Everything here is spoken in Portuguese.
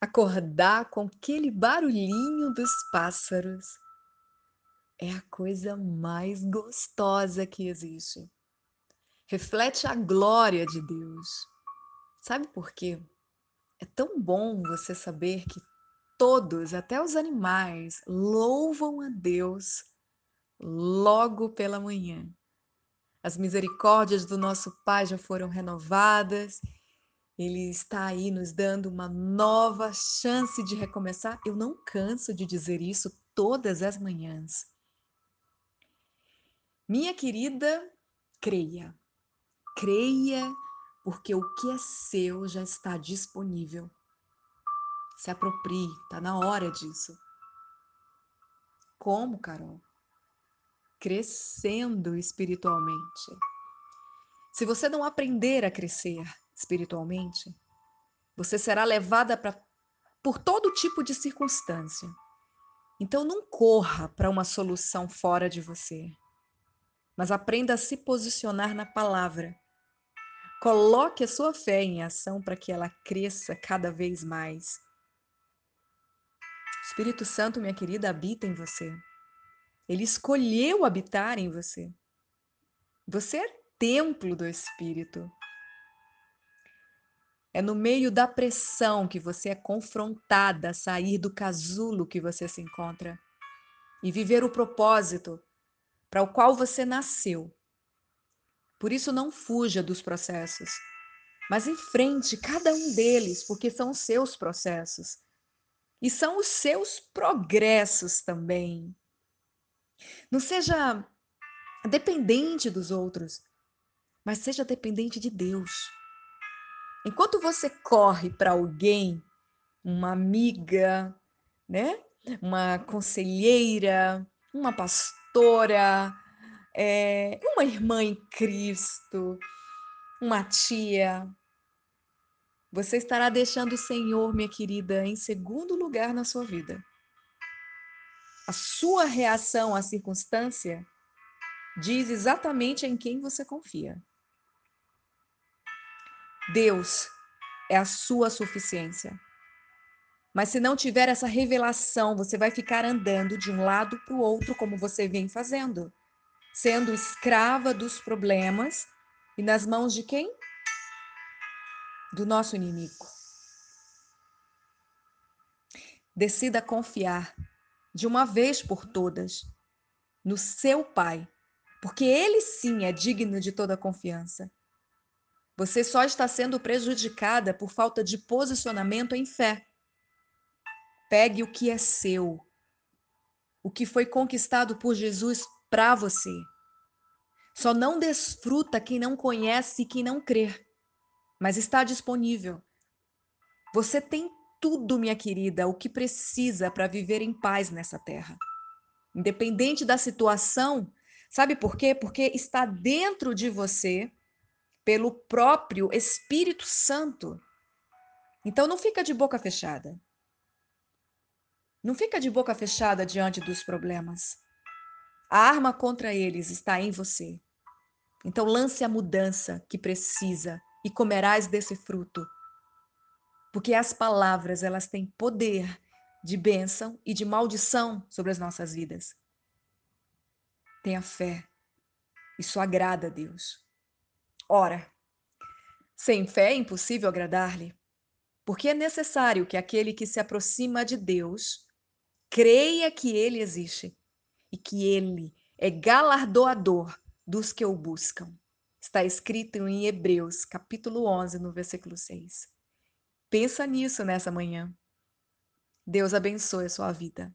Acordar com aquele barulhinho dos pássaros é a coisa mais gostosa que existe. Reflete a glória de Deus. Sabe por quê? É tão bom você saber que todos, até os animais, louvam a Deus logo pela manhã. As misericórdias do nosso Pai já foram renovadas. Ele está aí nos dando uma nova chance de recomeçar. Eu não canso de dizer isso todas as manhãs. Minha querida, creia. Creia, porque o que é seu já está disponível. Se aproprie, está na hora disso. Como, Carol? Crescendo espiritualmente. Se você não aprender a crescer espiritualmente, você será levada pra, por todo tipo de circunstância. Então não corra para uma solução fora de você mas aprenda a se posicionar na palavra. Coloque a sua fé em ação para que ela cresça cada vez mais. O Espírito Santo, minha querida, habita em você. Ele escolheu habitar em você. Você é templo do Espírito. É no meio da pressão que você é confrontada a sair do casulo que você se encontra e viver o propósito para o qual você nasceu. Por isso, não fuja dos processos, mas enfrente cada um deles, porque são os seus processos e são os seus progressos também. Não seja dependente dos outros, mas seja dependente de Deus. Enquanto você corre para alguém, uma amiga, né? Uma conselheira, uma pastora, é, uma irmã em Cristo, uma tia. Você estará deixando o Senhor, minha querida, em segundo lugar na sua vida. A sua reação à circunstância diz exatamente em quem você confia. Deus é a sua suficiência. Mas se não tiver essa revelação, você vai ficar andando de um lado para o outro, como você vem fazendo, sendo escrava dos problemas e nas mãos de quem? Do nosso inimigo. Decida confiar de uma vez por todas no seu Pai, porque ele sim é digno de toda confiança. Você só está sendo prejudicada por falta de posicionamento em fé. Pegue o que é seu, o que foi conquistado por Jesus para você. Só não desfruta quem não conhece e quem não crê, mas está disponível. Você tem tudo, minha querida, o que precisa para viver em paz nessa terra. Independente da situação, sabe por quê? Porque está dentro de você pelo próprio Espírito Santo. Então não fica de boca fechada. Não fica de boca fechada diante dos problemas. A arma contra eles está em você. Então lance a mudança que precisa e comerás desse fruto. Porque as palavras, elas têm poder de bênção e de maldição sobre as nossas vidas. Tenha fé. Isso agrada a Deus. Ora, sem fé é impossível agradar-lhe, porque é necessário que aquele que se aproxima de Deus creia que ele existe e que ele é galardoador dos que o buscam. Está escrito em Hebreus, capítulo 11, no versículo 6. Pensa nisso nessa manhã. Deus abençoe a sua vida.